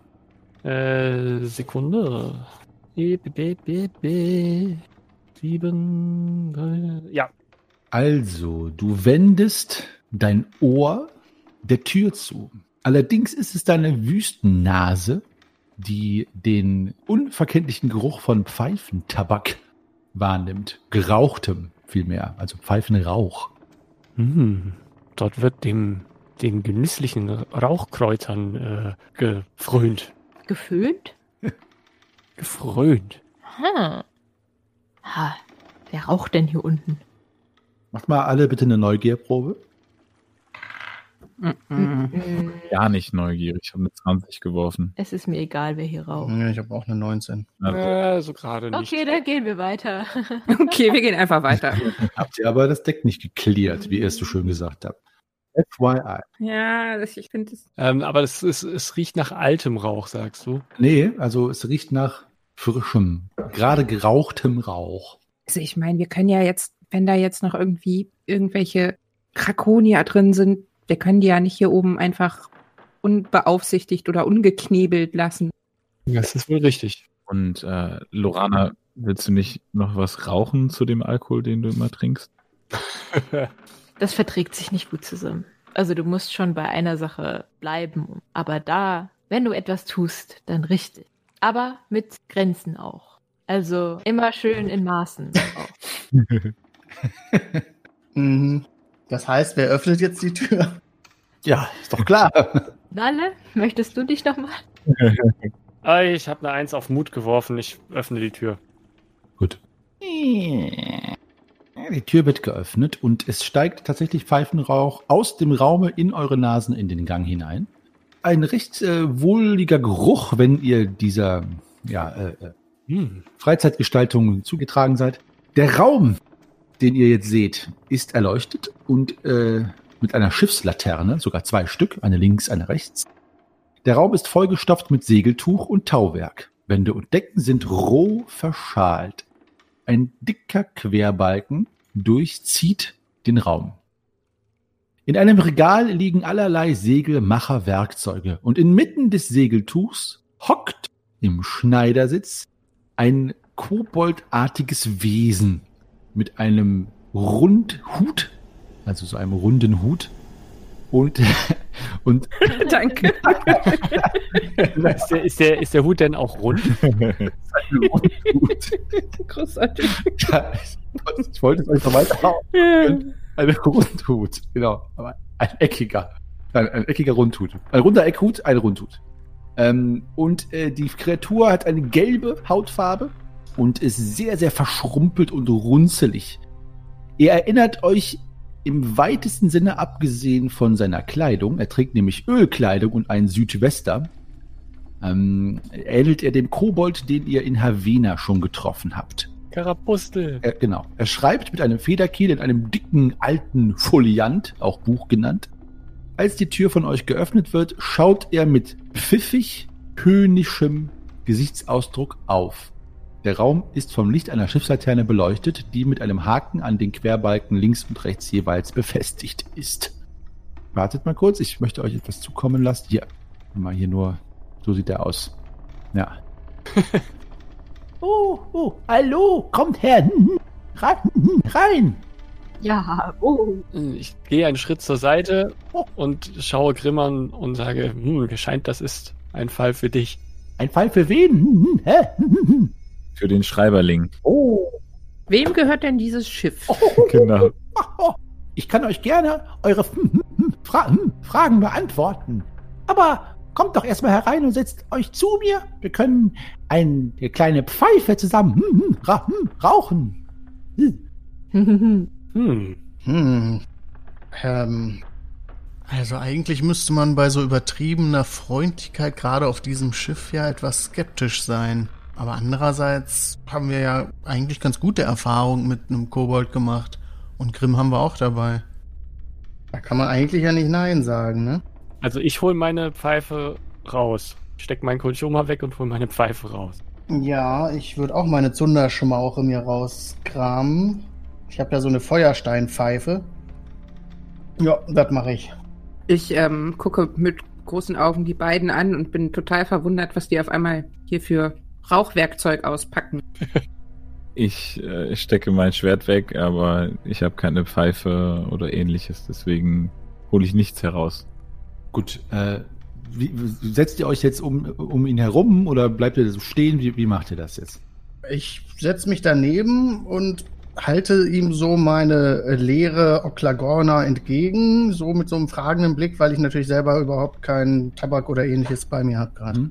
Äh, Sekunde. E, B, B, B, B. Sieben. Ja. Also, du wendest dein Ohr der Tür zu. Allerdings ist es deine Wüstennase, die den unverkenntlichen Geruch von Pfeifentabak wahrnimmt. Gerauchtem vielmehr, also Pfeifenrauch. Hm. Dort wird dem, den genüsslichen Rauchkräutern äh, gefrönt. Geföhnt? [LAUGHS] Gefrönt. Hm. Ha, wer raucht denn hier unten? Macht mal alle bitte eine Neugierprobe. Hm, Gar nicht neugierig. Ich habe eine 20 geworfen. Es ist mir egal, wer hier raucht. Ja, ich habe auch eine 19. Also, Äh, so gerade nicht. Okay, dann gehen wir weiter. [LAUGHS] Okay, wir gehen einfach weiter. Habt ihr aber das Deck nicht geklärt, wie ihr es so schön gesagt habt. FYI. Ja, das, ich finde es. Ähm, aber es, ist, es riecht nach altem Rauch, sagst du. Nee, also es riecht nach frischem, gerade gerauchtem Rauch. Also ich meine, wir können ja jetzt, wenn da jetzt noch irgendwie irgendwelche Krakonier drin sind, wir können die ja nicht hier oben einfach unbeaufsichtigt oder ungeknebelt lassen. Das ist wohl richtig. Und äh, Lorana, willst du nicht noch was rauchen zu dem Alkohol, den du immer trinkst? [LAUGHS] Das verträgt sich nicht gut zusammen. Also du musst schon bei einer Sache bleiben. Aber da, wenn du etwas tust, dann richtig. Aber mit Grenzen auch. Also immer schön in Maßen. Auch. [LAUGHS] [LAUGHS] Mhm. Das heißt, wer öffnet jetzt die Tür? Ja, ist doch klar. [LAUGHS] Nalle, möchtest du dich noch mal? [LAUGHS] Ah, ich habe eine Eins auf Mut geworfen. Ich öffne die Tür. Gut. Die Tür wird geöffnet und es steigt tatsächlich Pfeifenrauch aus dem Raume in eure Nasen in den Gang hinein. Ein recht äh, wohliger Geruch, wenn ihr dieser ja, äh, äh, Hm. Freizeitgestaltung zugetragen seid. Der Raum, den ihr jetzt seht, ist erleuchtet und äh, mit einer Schiffslaterne, sogar zwei Stück, eine links, eine rechts. Der Raum ist vollgestopft mit Segeltuch und Tauwerk. Wände und Decken sind roh verschalt. Ein dicker Querbalken durchzieht den Raum. In einem Regal liegen allerlei Segelmacherwerkzeuge und inmitten des Segeltuchs hockt im Schneidersitz ein koboldartiges Wesen mit einem Rundhut, also so einem runden Hut und [LAUGHS] und [LAUGHS] Danke. Ist der, ist, der, ist der Hut denn auch rund? [LAUGHS] Rundhut. Großartig. Ja, ich, wollte es euch noch weiter hauen. Ein Rundhut, genau. Aber ein eckiger. Ein, ein eckiger Rundhut. Ein runder Eckhut, ein Rundhut. Ähm, und äh, die Kreatur hat eine gelbe Hautfarbe und ist sehr, sehr verschrumpelt und runzelig. Er erinnert euch im weitesten Sinne, abgesehen von seiner Kleidung, er trägt nämlich Ölkleidung und einen Südwester, ähm, ähnelt er dem Kobold, den ihr in Havena schon getroffen habt. Karapustel. Er, genau. Er schreibt mit einem Federkiel in einem dicken alten Foliant, auch Buch genannt. Als die Tür von euch geöffnet wird, schaut er mit pfiffig höhnischem Gesichtsausdruck auf. Der Raum ist vom Licht einer Schiffslaterne beleuchtet, die mit einem Haken an den Querbalken links und rechts jeweils befestigt ist. Wartet mal kurz, ich möchte euch etwas zukommen lassen. Hier, mal hier nur, so sieht er aus. Ja. [LAUGHS] oh, oh, hallo, kommt her, hm, rein, hm, rein. Ja, oh. Ich gehe einen Schritt zur Seite und schaue Grimm an und sage, hm, scheint, das ist ein Fall für dich. Ein Fall für wen? Für den Schreiberling. Oh, Wem gehört denn dieses Schiff? [LAUGHS] Genau. oh, ich kann euch gerne eure [LAUGHS] hm, hm, hm, Fra Fragen beantworten. Aber kommt doch erstmal herein und setzt euch zu mir. Wir können eine kleine Pfeife zusammen ra rauchen. Hm. Hm. Hm. Ähm, also eigentlich müsste man bei so übertriebener Freundlichkeit gerade auf diesem Schiff ja etwas skeptisch sein. Aber andererseits haben wir ja eigentlich ganz gute Erfahrungen mit einem Kobold gemacht. Und Grimm haben wir auch dabei. Da kann man eigentlich ja nicht Nein sagen, ne? Also ich hole meine Pfeife raus. Steck meinen Konsuma weg und hole meine Pfeife raus. Ja, ich würde auch meine Zunderschmauche mir rauskramen. Ich habe ja so eine Feuersteinpfeife. Ja, das mache ich. Ich ähm, gucke mit großen Augen die beiden an und bin total verwundert, was die auf einmal hier für Rauchwerkzeug auspacken. Ich äh, stecke mein Schwert weg, aber ich habe keine Pfeife oder ähnliches, deswegen hole ich nichts heraus. Gut, äh, wie, setzt ihr euch jetzt um, um ihn herum oder bleibt ihr so stehen? Wie, wie macht ihr das jetzt? Ich setze mich daneben und halte ihm so meine äh, leere Oklagorna entgegen, so mit so einem fragenden Blick, weil ich natürlich selber überhaupt keinen Tabak oder ähnliches bei mir habe gerade.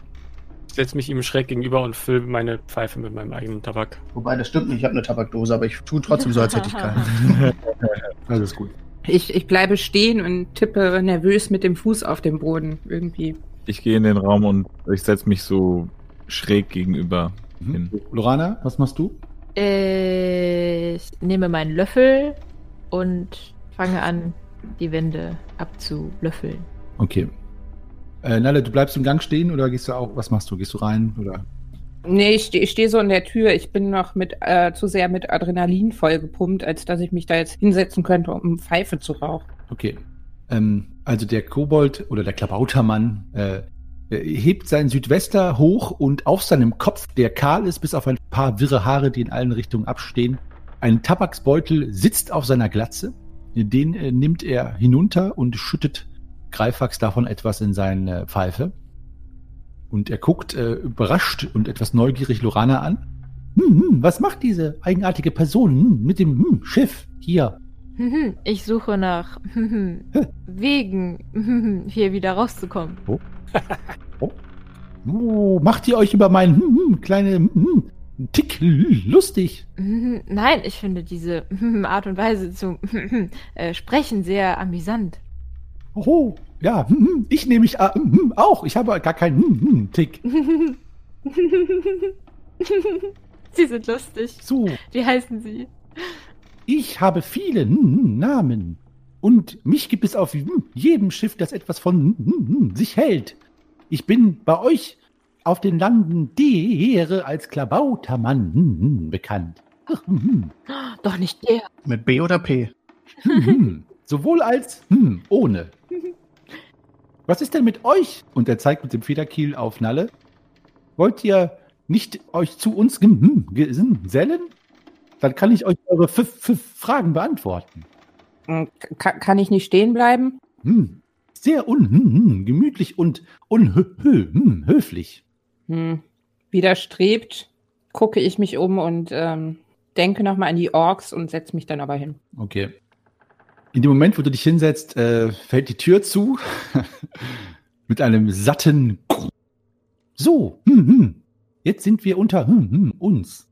Ich setze mich ihm schräg gegenüber und fülle meine Pfeife mit meinem eigenen Tabak. Wobei, das stimmt nicht, ich habe eine Tabakdose, aber ich tue trotzdem so, als hätte ich keine. [LAUGHS] Alles gut. Ich, ich bleibe stehen und tippe nervös mit dem Fuß auf dem Boden irgendwie. Ich gehe in den Raum und ich setze mich so schräg gegenüber hin. Mhm. Lorana, was machst du? Ich nehme meinen Löffel und fange an, die Wände abzulöffeln. Okay. Äh, Nalle, du bleibst im Gang stehen oder gehst du auch, was machst du? Gehst du rein oder? Nee, ich stehe steh so in der Tür. Ich bin noch mit äh, zu sehr mit Adrenalin vollgepumpt, als dass ich mich da jetzt hinsetzen könnte, um Pfeife zu rauchen. Okay. Ähm, also der Kobold oder der Klabautermann äh, Er hebt seinen Südwester hoch und auf seinem Kopf, der kahl ist, bis auf ein paar wirre Haare, die in allen Richtungen abstehen, ein Tabaksbeutel sitzt auf seiner Glatze. Den äh, nimmt er hinunter und schüttet Greifax davon etwas in seine Pfeife. Und er guckt äh, überrascht und etwas neugierig Lorana an. Hm, hm, was macht diese eigenartige Person hm, mit dem hm, Schiff hier? Mhm, Ich suche nach Wegen, hier wieder rauszukommen. [LAUGHS] Oh, macht ihr euch über meinen hm, hm, kleine hm, hm, Tick lustig? Nein, ich finde diese Art und Weise zu äh, sprechen sehr amüsant. Oh, ja, hm, hm, ich nehme mich äh, hm, auch. Ich habe gar keinen Tick. [LAUGHS] Sie sind lustig. So, Wie heißen Sie? ich habe viele Namen. Und mich gibt es auf jedem Schiff, das etwas von sich hält. Ich bin bei euch auf den Landen der als Klabautermann bekannt. Doch nicht der. Mit B oder P? Sowohl als ohne. Was ist denn mit euch? Und er zeigt mit dem Federkiel auf Nalle. Wollt ihr nicht euch zu uns gem- hm, gesellen? Dann kann ich euch eure fünf, fünf Fragen beantworten. Hm, Kann, kann ich nicht stehen bleiben? Hm. Sehr un, hm, hm, gemütlich und unhöflich. Hm. Widerstrebt, gucke ich mich um und ähm, denke nochmal an die Orks und setze mich dann aber hin. Okay. In dem Moment, wo du dich hinsetzt, äh, fällt die Tür zu. [LAUGHS] Mit einem satten. So, hm, hm. jetzt sind wir unter hm, hm, uns.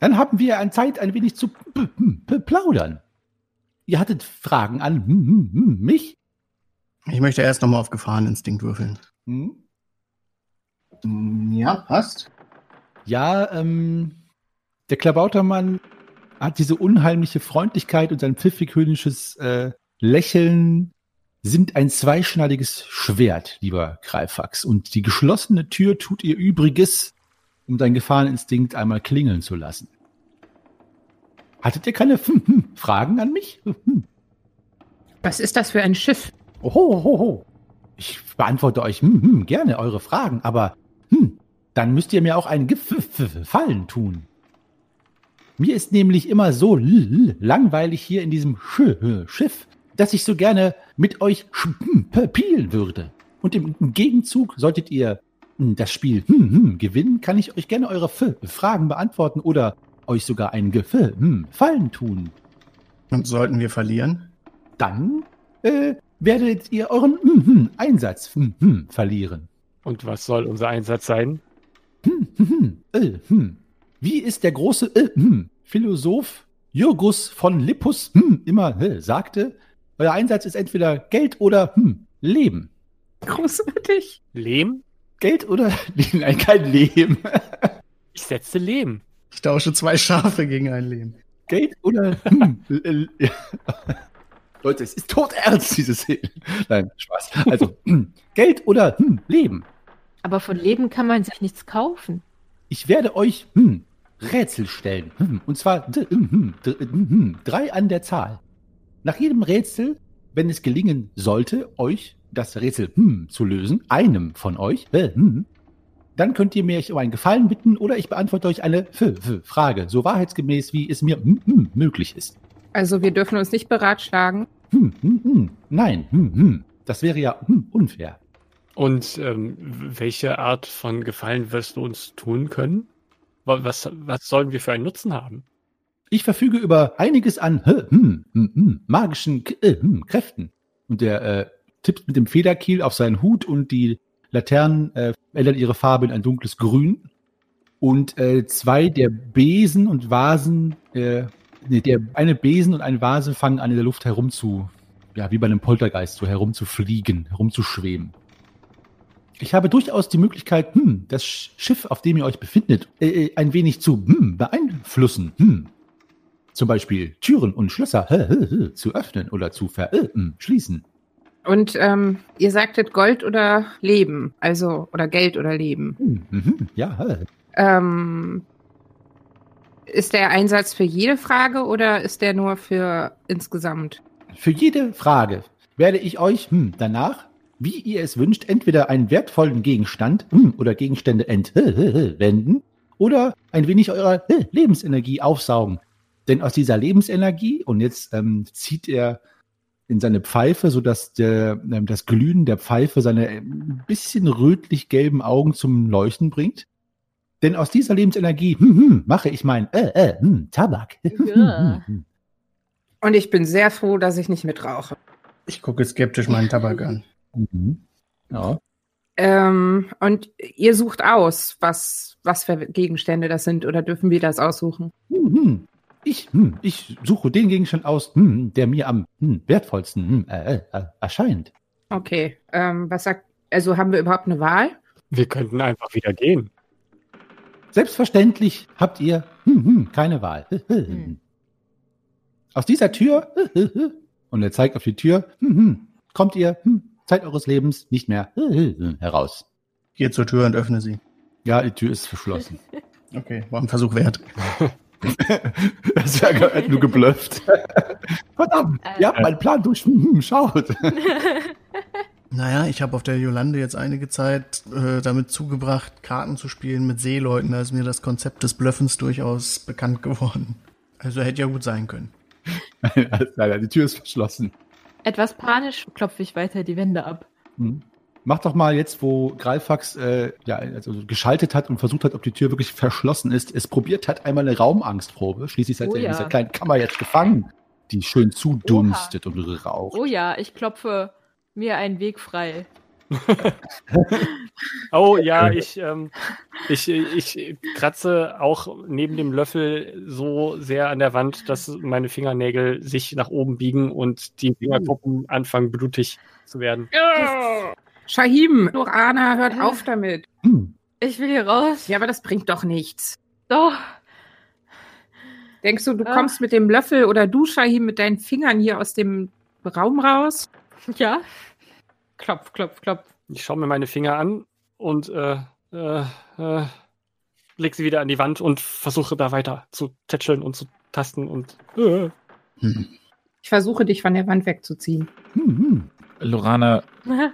Dann haben wir an Zeit, ein wenig zu hm, plaudern. Ihr hattet Fragen an hm, hm, hm, mich? Ich möchte erst nochmal auf Gefahreninstinkt würfeln. Hm? Mm, Ja, passt. Ja, ähm, der Klabautermann hat diese unheimliche Freundlichkeit und sein pfiffig-höhnisches äh, Lächeln sind ein zweischneidiges Schwert, lieber Greifax. Und die geschlossene Tür tut ihr Übriges, um deinen Gefahreninstinkt einmal klingeln zu lassen. Hattet ihr keine [LAUGHS] Fragen an mich? [LAUGHS] Was ist das für ein Schiff? Oho, ho, ho. Ich beantworte euch hm, hm, gerne eure Fragen, aber hm, dann müsst ihr mir auch einen Gefallen tun. Mir ist nämlich immer so langweilig hier in diesem Sch äh, Schiff, dass ich so gerne mit euch spielen würde. Und im Gegenzug solltet ihr hm, das Spiel hm, hm, gewinnen, kann ich euch gerne eure F Fragen beantworten oder euch sogar einen Gefallen tun. Und sollten wir verlieren? Dann äh, werdet ihr euren hm, hm, Einsatz hm, hm, verlieren. Und was soll unser Einsatz sein? Wie ist der große äh, hm, Philosoph Jurgus von Lippus hm, immer äh, sagte, euer Einsatz ist entweder Geld oder hm, Leben. Großartig. Lehm? Geld oder [LAUGHS] Nein, kein Leben. Ich setze Lehm. Ich tausche zwei Schafe gegen ein Leben. Geld oder hm, Leute, es ist todernst, diese Szene. Nein, Spaß. Also, hm, Geld oder hm, Leben. Aber von Leben kann man sich nichts kaufen. Ich werde euch hm, Rätsel stellen. Hm, und zwar d- hm, hm, d- hm, hm, drei an der Zahl. Nach jedem Rätsel, wenn es gelingen sollte, euch das Rätsel hm, zu lösen, einem von euch, äh, hm, dann könnt ihr mir um einen Gefallen bitten oder ich beantworte euch eine F -F Frage, so wahrheitsgemäß, wie es mir hm, hm, möglich ist. Also wir dürfen uns nicht beratschlagen. Hm, hm, hm, nein, hm, hm, das wäre ja hm, unfair. Und ähm, welche Art von Gefallen wirst du uns tun können? Wa- Was, was sollen wir für einen Nutzen haben? Ich verfüge über einiges an hm, hm, hm, magischen äh, hm, Kräften. Und der äh, tippt mit dem Federkiel auf seinen Hut und die Laternen äh, ändern ihre Farbe in ein dunkles Grün. Und äh, zwei der Besen und Vasen, äh, nee, der eine Besen und eine Vase fangen an in der Luft herumzu, ja, wie bei einem Poltergeist, so herumzufliegen, herumzuschweben. Ich habe durchaus die Möglichkeit, hm, das Sch- Schiff, auf dem ihr euch befindet, äh, äh, ein wenig zu hm, beeinflussen. Hm. Zum Beispiel Türen und Schlösser hä, hä, hä, zu öffnen oder zu verschließen. Und ähm, ihr sagtet Gold oder Leben, also oder Geld oder Leben. Hm, mhm, ja. Ähm, ist der Einsatz für jede Frage oder ist der nur für insgesamt? Für jede Frage werde ich euch hm, danach wie ihr es wünscht, entweder einen wertvollen Gegenstand hm, oder Gegenstände entwenden oder ein wenig eurer Lebensenergie aufsaugen. Denn aus dieser Lebensenergie, und jetzt ähm, zieht er in seine Pfeife, sodass der, ähm, das Glühen der Pfeife seine ein bisschen rötlich-gelben Augen zum Leuchten bringt. Denn aus dieser Lebensenergie hm, hm, mache ich mein äh, äh, hm, Tabak. [LAUGHS] Ja. Und ich bin sehr froh, dass ich nicht mitrauche. Ich gucke skeptisch meinen Tabak an. Mhm. Ja. Ähm, und ihr sucht aus, was, was für Gegenstände das sind, oder dürfen wir das aussuchen? Hm, hm. Ich, hm, ich suche den Gegenstand aus, hm, der mir am hm, wertvollsten hm, äh, äh, erscheint. Okay. Ähm, was sagt, also haben wir überhaupt eine Wahl? Wir könnten einfach wieder gehen. Selbstverständlich habt ihr hm, hm, keine Wahl. Hm. Aus dieser Tür, und er zeigt auf die Tür, hm, hm, kommt ihr hm, Zeit eures Lebens nicht mehr heraus. Geh zur Tür und öffne sie. Ja, die Tür ist verschlossen. [LAUGHS] Okay, war ein Versuch wert. [LAUGHS] das wäre hat nur geblufft. [LAUGHS] Verdammt, Äh. ihr habt meinen Plan durch. Hm, hm, schaut. Naja, ich habe auf der Jolande jetzt einige Zeit äh, damit zugebracht, Karten zu spielen mit Seeleuten. Da ist mir das Konzept des Bluffens durchaus bekannt geworden. Also hätte ja gut sein können. Klar, die Tür ist verschlossen. Etwas panisch klopfe ich weiter die Wände ab. Hm. Mach doch mal jetzt, wo Greifax äh, ja, also geschaltet hat und versucht hat, ob die Tür wirklich verschlossen ist, es probiert hat, einmal eine Raumangstprobe. Schließlich seid Oh ihr ja. in dieser kleinen Kammer jetzt gefangen, die schön zudunstet und raucht. Oh ja, ich klopfe mir einen Weg frei. [LAUGHS] Oh ja, ich, ähm, ich, ich kratze auch neben dem Löffel so sehr an der Wand, dass meine Fingernägel sich nach oben biegen und die Fingerkuppen anfangen blutig zu werden. Shahim, Lorana, hört auf damit. Hm. Ich will hier raus. Ja, aber das bringt doch nichts. Doch. Denkst du, du Ah. kommst mit dem Löffel oder du, Shahim, mit deinen Fingern hier aus dem Raum raus? Ja. Klopf, klopf, klopf. Ich schaue mir meine Finger an und äh, äh, äh, leg sie wieder an die Wand und versuche da weiter zu tätscheln und zu tasten und äh. Hm. [LAUGHS] Ich versuche, dich von der Wand wegzuziehen. Hm, [LAUGHS] hm. Lorana, Lorana,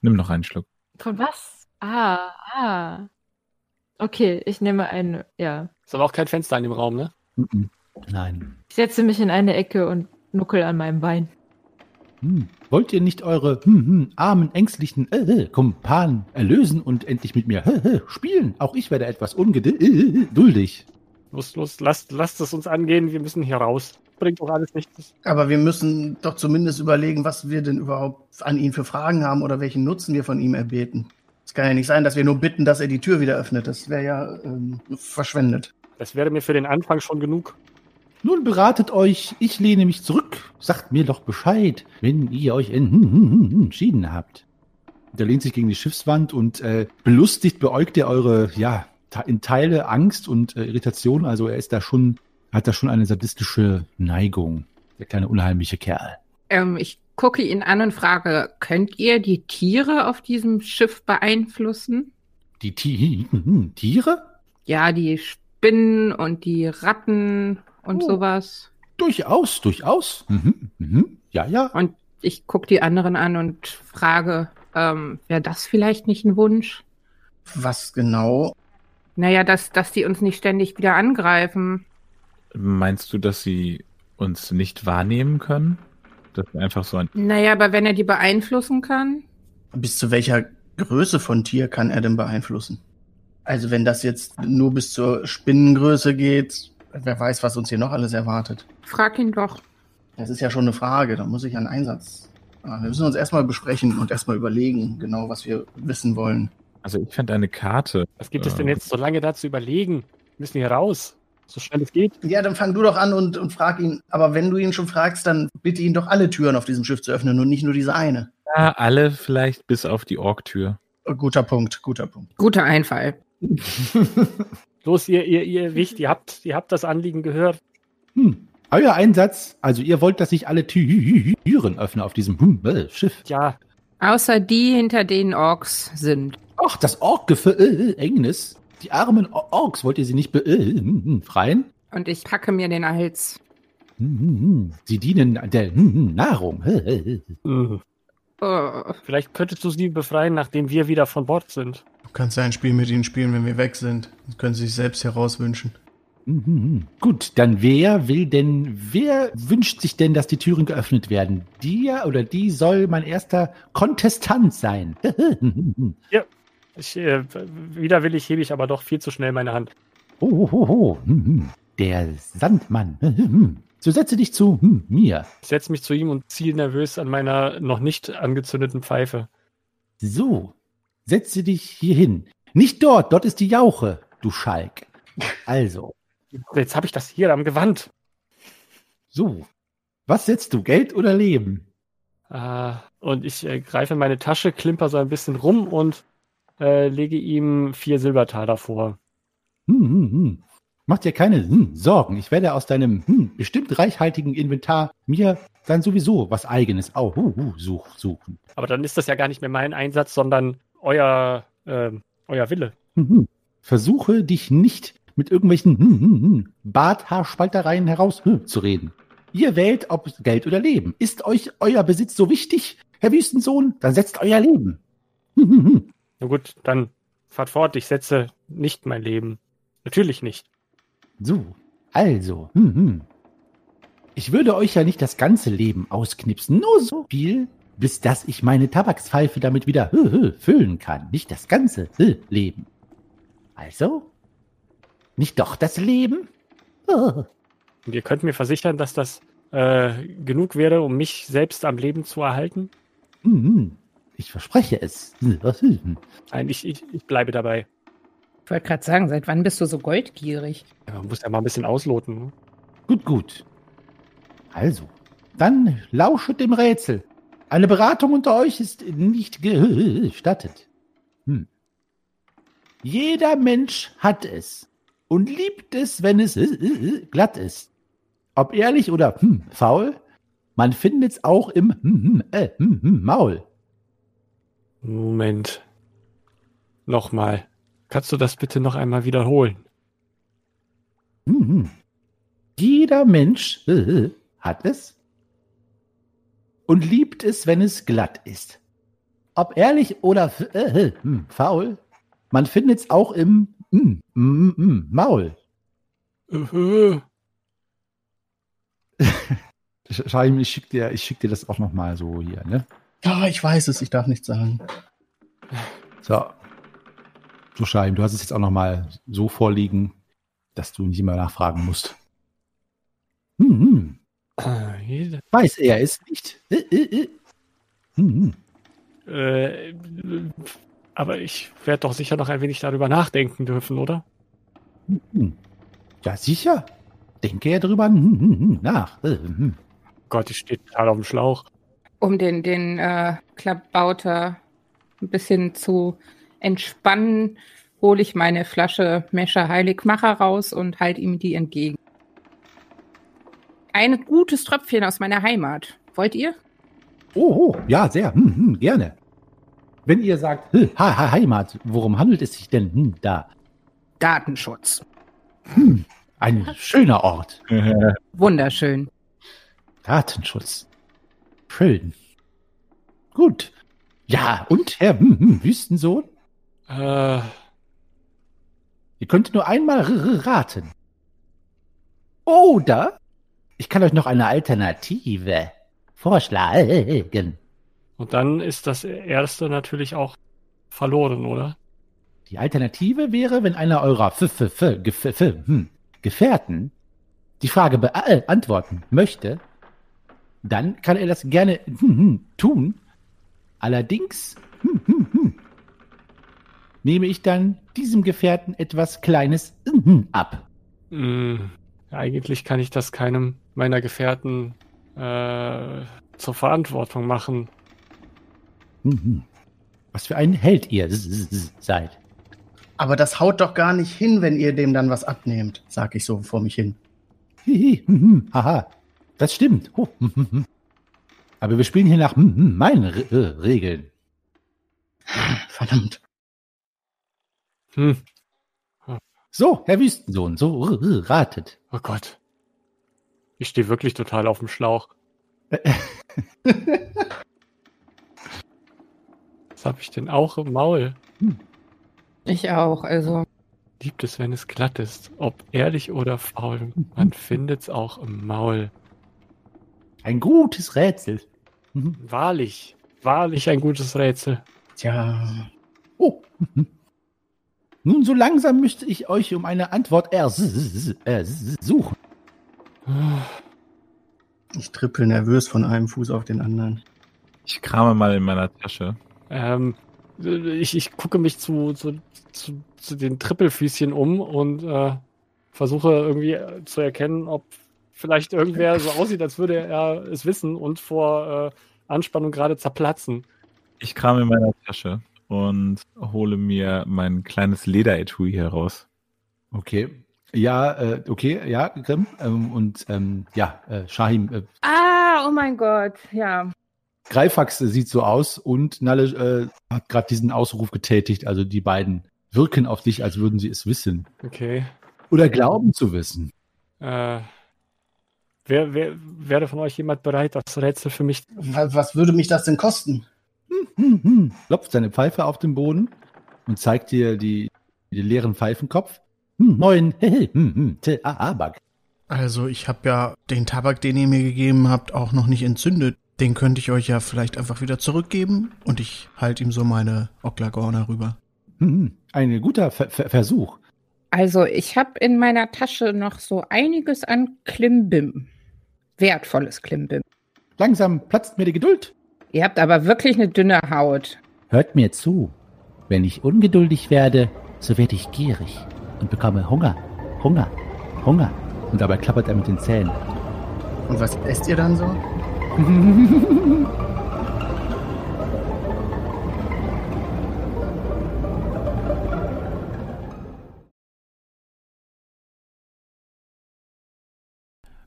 nimm noch einen Schluck. Von was? Ah, ah. Okay, ich nehme eine, ja. Ist aber auch kein Fenster in dem Raum, ne? Hm, hm. Nein. Ich setze mich in eine Ecke und nuckel an meinem Bein. Hm. Wollt ihr nicht eure hm, hm, armen, ängstlichen äh, äh, Kumpanen erlösen und endlich mit mir äh, äh, spielen? Auch ich werde etwas ungeduldig. Los, los, lasst, lasst es uns angehen, wir müssen hier raus. Bringt doch alles nichts. Aber wir müssen doch zumindest überlegen, was wir denn überhaupt an ihn für Fragen haben oder welchen Nutzen wir von ihm erbeten. Es kann ja nicht sein, dass wir nur bitten, dass er die Tür wieder öffnet. Das wäre ja ähm, verschwendet. Das wäre mir für den Anfang schon genug. Nun beratet euch, ich lehne mich zurück. Sagt mir doch Bescheid, wenn ihr euch hm, hm, hm, entschieden habt. Der lehnt sich gegen die Schiffswand und äh, belustigt beäugt er eure, ja, in Teile Angst und äh, Irritation. Also er ist da schon, hat da schon eine sadistische Neigung. Der kleine unheimliche Kerl. Ähm, ich gucke ihn an und frage, könnt ihr die Tiere auf diesem Schiff beeinflussen? Die Ti- Tiere? Ja, die Spinnen und die Ratten und Oh. sowas. Durchaus, durchaus. Mhm, mhm. Ja, ja. Und ich gucke die anderen an und frage, ähm, wäre das vielleicht nicht ein Wunsch? Was genau? Naja, dass, dass die uns nicht ständig wieder angreifen. Meinst du, dass sie uns nicht wahrnehmen können? Dass wir einfach so ein. Naja, aber wenn er die beeinflussen kann. Bis zu welcher Größe von Tier kann er denn beeinflussen? Also wenn das jetzt nur bis zur Spinnengröße geht, wer weiß, was uns hier noch alles erwartet. Frag ihn doch. Das ist ja schon eine Frage, da muss ich einen Einsatz. Ah, Wir müssen uns erstmal besprechen und erstmal überlegen, genau was wir wissen wollen. Also ich fände eine Karte. Was gibt es äh, denn jetzt so lange da zu überlegen? Wir müssen hier raus. So schnell es geht. Ja, dann fang du doch an und, und frag ihn. Aber wenn du ihn schon fragst, dann bitte ihn doch alle Türen auf diesem Schiff zu öffnen und nicht nur diese eine. Ja, alle vielleicht bis auf die Orktür. Oh, Guter Punkt, guter Punkt. Guter Einfall. [LAUGHS] Los, ihr, ihr, ihr Wicht, ihr habt, ihr habt das Anliegen gehört. Hm. Euer Einsatz, also ihr wollt, dass ich alle Türen öffne auf diesem hm, äh, Schiff. Ja, Außer die, hinter denen Orks sind. Ach, das Orkgefängnis. Die armen Or- Orks, wollt ihr sie nicht befreien? Und ich packe mir den Hals. Hm, hm, hm. Sie dienen der hm, hm, Nahrung. Mhm. Oh. Vielleicht könntest du sie befreien, nachdem wir wieder von Bord sind. Du kannst ja ein Spiel mit ihnen spielen, wenn wir weg sind. Das können sie sich selbst herauswünschen. Mhm. Gut, dann wer will denn, wer wünscht sich denn, dass die Türen geöffnet werden? Der oder die soll mein erster Kontestant sein. [LAUGHS] Ich, äh, widerwillig hebe ich aber doch viel zu schnell meine Hand. Oh, oh, oh, oh. Mhm. Der Sandmann. [LAUGHS] So setze dich zu hm, mir. Ich setze mich zu ihm und ziehe nervös an meiner noch nicht angezündeten Pfeife. So, setze dich hier hin. Nicht dort, dort ist die Jauche, du Schalk. Also, [LAUGHS] Jetzt habe ich das hier am Gewand. so. Was setzt du, Geld oder Leben? Äh, und ich äh, greife in meine Tasche, klimper so ein bisschen rum und äh, lege ihm vier Silbertaler vor. Hm, hm, hm. Mach dir keine hm, Sorgen. Ich werde aus deinem hm, bestimmt reichhaltigen Inventar mir dann sowieso was eigenes auch uh, uh, such, suchen. Aber dann ist das ja gar nicht mehr mein Einsatz, sondern euer, ähm, euer Wille. Hm, hm. Versuche dich nicht mit irgendwelchen hm, hm, hm, Barthaarspaltereien herauszureden. Ihr wählt, ob Geld oder Leben. Ist euch euer Besitz so wichtig, Herr Wüstensohn? Dann setzt euer Leben. Hm, hm, hm. Na gut, dann fahrt fort. Ich setze nicht mein Leben. Natürlich nicht. So, also, hm, hm. Ich würde euch ja nicht das ganze Leben ausknipsen, nur so viel, bis dass ich meine Tabakspfeife damit wieder hö, hö, füllen kann. Nicht das ganze hö, Leben. Also, nicht doch das Leben? Oh. Und ihr könnt mir versichern, dass das äh, genug wäre, um mich selbst am Leben zu erhalten? Hm, hm. Ich verspreche es. Hm, hm. Nein, ich, ich, ich bleibe dabei. Ich wollte gerade sagen, seit wann bist du so goldgierig? Ja, man muss ja mal ein bisschen ausloten. Ne? Gut, gut. Also, dann lauschet dem Rätsel. Eine Beratung unter euch ist nicht gestattet. Hm. Jeder Mensch hat es und liebt es, wenn es glatt ist. Ob ehrlich oder hm, faul, man findet es auch im hm, hm, äh, hm, hm, Maul. Moment. Nochmal. Kannst du das bitte noch einmal wiederholen? Hm, hm. Jeder Mensch äh, hat es und liebt es, wenn es glatt ist. Ob ehrlich oder äh, hm, faul, man findet es auch im hm, hm, Maul. Äh, [LAUGHS] Scheim, ich schick dir, ich schick dir das auch noch mal so hier, ne? Ja, ich weiß es, ich darf nichts sagen. So. So, Scheim, du hast es jetzt auch noch mal so vorliegen, dass du nicht immer nachfragen musst. Hm, hm. äh, jeder- Weiß er es nicht. Äh, äh, äh. Hm, hm. äh, aber ich werde doch sicher noch ein wenig darüber nachdenken dürfen, oder? Hm. Ja, sicher. Denke ja drüber hm, hm, hm, nach. Äh, hm. Gott, ich stehe total auf dem Schlauch. Um den, den äh, Klappbauter ein bisschen zu entspannen, hole ich meine Flasche Mescher Heiligmacher raus und halte ihm die entgegen. Ein gutes Tröpfchen aus meiner Heimat. Wollt ihr? Oh, oh, ja, sehr. Hm, hm, gerne. Wenn ihr sagt, "Hä, ha, ha, Heimat, worum handelt es sich denn hm, da? Datenschutz. Ein schöner Ort. [LAUGHS] Wunderschön. Datenschutz. Schön. Gut. Ja, und Herr hm, hm, Wüstensohn? Äh, Ihr könnt nur einmal raten. Oder ich kann euch noch eine Alternative vorschlagen. und dann ist das erste natürlich auch verloren, oder? Die Alternative wäre, wenn einer eurer F -F -F Gef F hm, Gefährten die Frage beantworten möchte, dann kann er das gerne hm, hm, tun. Allerdings hm, hm, hm, nehme ich dann diesem Gefährten etwas Kleines ab. Hm, eigentlich kann ich das keinem meiner Gefährten äh, zur Verantwortung machen. Was für ein Held ihr seid. Aber das haut doch gar nicht hin, wenn ihr dem dann was abnehmt, sag ich so vor mich hin. Hihi, haha, das stimmt. Aber wir spielen hier nach meinen Re Regeln. Verdammt. Hm, So, Herr Wüstensohn, so r- r- ratet. oh Gott. Ich stehe wirklich total auf dem Schlauch. [LAUGHS] habe ich denn auch im Maul? Ich auch, also. Liebt es, wenn es glatt ist. Ob ehrlich oder faul. Man [LAUGHS] findet's auch im Maul. Ein gutes Rätsel. Mhm. Wahrlich. Wahrlich ein gutes Rätsel. Tja, Oh. [LAUGHS] Nun, so langsam müsste ich euch um eine Antwort ersuchen. ich trippel nervös von einem Fuß auf den anderen. Ich krame mal in meiner Tasche. Ähm, ich, ich gucke mich zu, zu, zu, zu den Trippelfüßchen um und äh, versuche irgendwie zu erkennen, ob vielleicht irgendwer so aussieht, als würde er es wissen und vor äh, Anspannung gerade zerplatzen. Ich krame in meiner Tasche und hole mir mein kleines Lederetui heraus. Okay. Ja, äh, okay, ja, Grimm. Ähm, und ähm, ja, äh, Shahim, äh, Ah, oh mein Gott, ja. Greifax sieht so aus und Nalle äh, hat gerade diesen Ausruf getätigt. Also die beiden wirken auf dich, als würden sie es wissen. Okay. Oder glauben zu wissen. Äh, wer, wer, wäre von euch jemand bereit, das Rätsel für mich? Was, was würde mich das denn kosten? Hm, hm. Klopft seine Pfeife auf den Boden und zeigt dir die, den leeren Pfeifenkopf. Hm, moin, hehe, hm, hm, te, ah, Abak. Also ich habe ja den Tabak, den ihr mir gegeben habt, auch noch nicht entzündet. Den könnte ich euch ja vielleicht einfach wieder zurückgeben und ich halte ihm so meine Oklagorner rüber. Hm, hm. Ein guter Ver Ver Versuch. Also, ich habe in meiner Tasche noch so einiges an Klimbim. Wertvolles Klimbim. Langsam platzt mir die Geduld. Ihr habt aber wirklich eine dünne Haut. Hört mir zu. Wenn ich ungeduldig werde, so werde ich gierig und bekomme Hunger, Hunger, Hunger. Und dabei klappert er mit den Zähnen. Und was esst ihr dann so? [LAUGHS]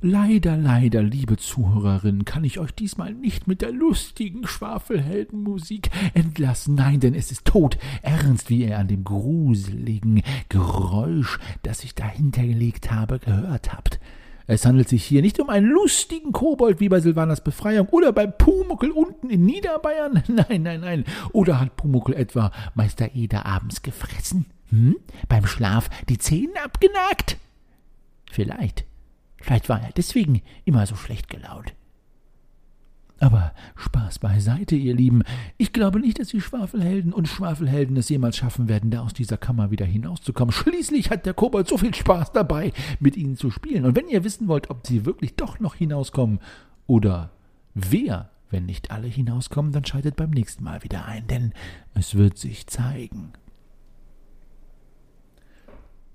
Leider, leider, liebe Zuhörerinnen, kann ich euch diesmal nicht mit der lustigen Schwafelheldenmusik entlassen. Nein, denn es ist tot ernst, wie ihr an dem gruseligen Geräusch, das ich dahinter gelegt habe, gehört habt. Es handelt sich hier nicht um einen lustigen Kobold wie bei Silvanas Befreiung oder bei Pumuckel unten in Niederbayern. [LAUGHS] Nein, nein, nein. Oder hat Pumuckel etwa Meister Eder abends gefressen? Hm? Beim Schlaf die Zähne abgenagt? Vielleicht. Vielleicht war er deswegen immer so schlecht gelaunt. Aber Spaß beiseite, ihr Lieben. Ich glaube nicht, dass die Schwafelhelden und Schwafelhelden es jemals schaffen werden, da aus dieser Kammer wieder hinauszukommen. Schließlich hat der Kobold so viel Spaß dabei, mit ihnen zu spielen. Und wenn ihr wissen wollt, ob sie wirklich doch noch hinauskommen oder wer, wenn nicht alle hinauskommen, dann schaltet beim nächsten Mal wieder ein, denn es wird sich zeigen.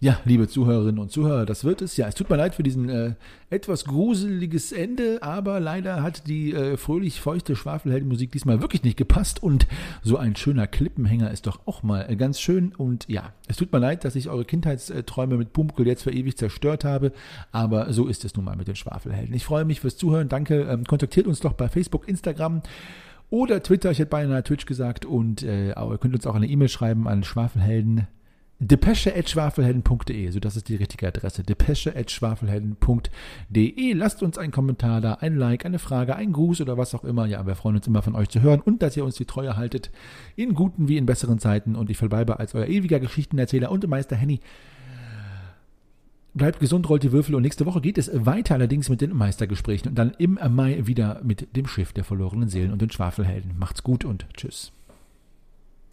Ja, liebe Zuhörerinnen und Zuhörer, das wird es. Ja, es tut mir leid für diesen äh, etwas gruseliges Ende, aber leider hat die äh, fröhlich feuchte Schwafelheldenmusik diesmal wirklich nicht gepasst und so ein schöner Klippenhänger ist doch auch mal äh, ganz schön. Und ja, es tut mir leid, dass ich eure Kindheitsträume mit Pumkel jetzt für ewig zerstört habe, aber so ist es nun mal mit den Schwafelhelden. Ich freue mich fürs Zuhören. Danke. Ähm, kontaktiert uns doch bei Facebook, Instagram oder Twitter. Ich hätte beinahe Twitch gesagt und äh, ihr könnt uns auch eine E-Mail schreiben an Schwafelhelden depesche.schwafelhelden.de, so das ist die richtige Adresse, depesche.schwafelhelden.de. Lasst uns einen Kommentar da, ein Like, eine Frage, ein Gruß oder was auch immer. Ja, wir freuen uns immer von euch zu hören und dass ihr uns die Treue haltet, in guten wie in besseren Zeiten. Und ich verbleibe als euer ewiger Geschichtenerzähler und Meister Henny. Bleibt gesund, rollt die Würfel und nächste Woche geht es weiter allerdings mit den Meistergesprächen und dann im Mai wieder mit dem Schiff der verlorenen Seelen und den Schwafelhelden. Macht's gut und tschüss.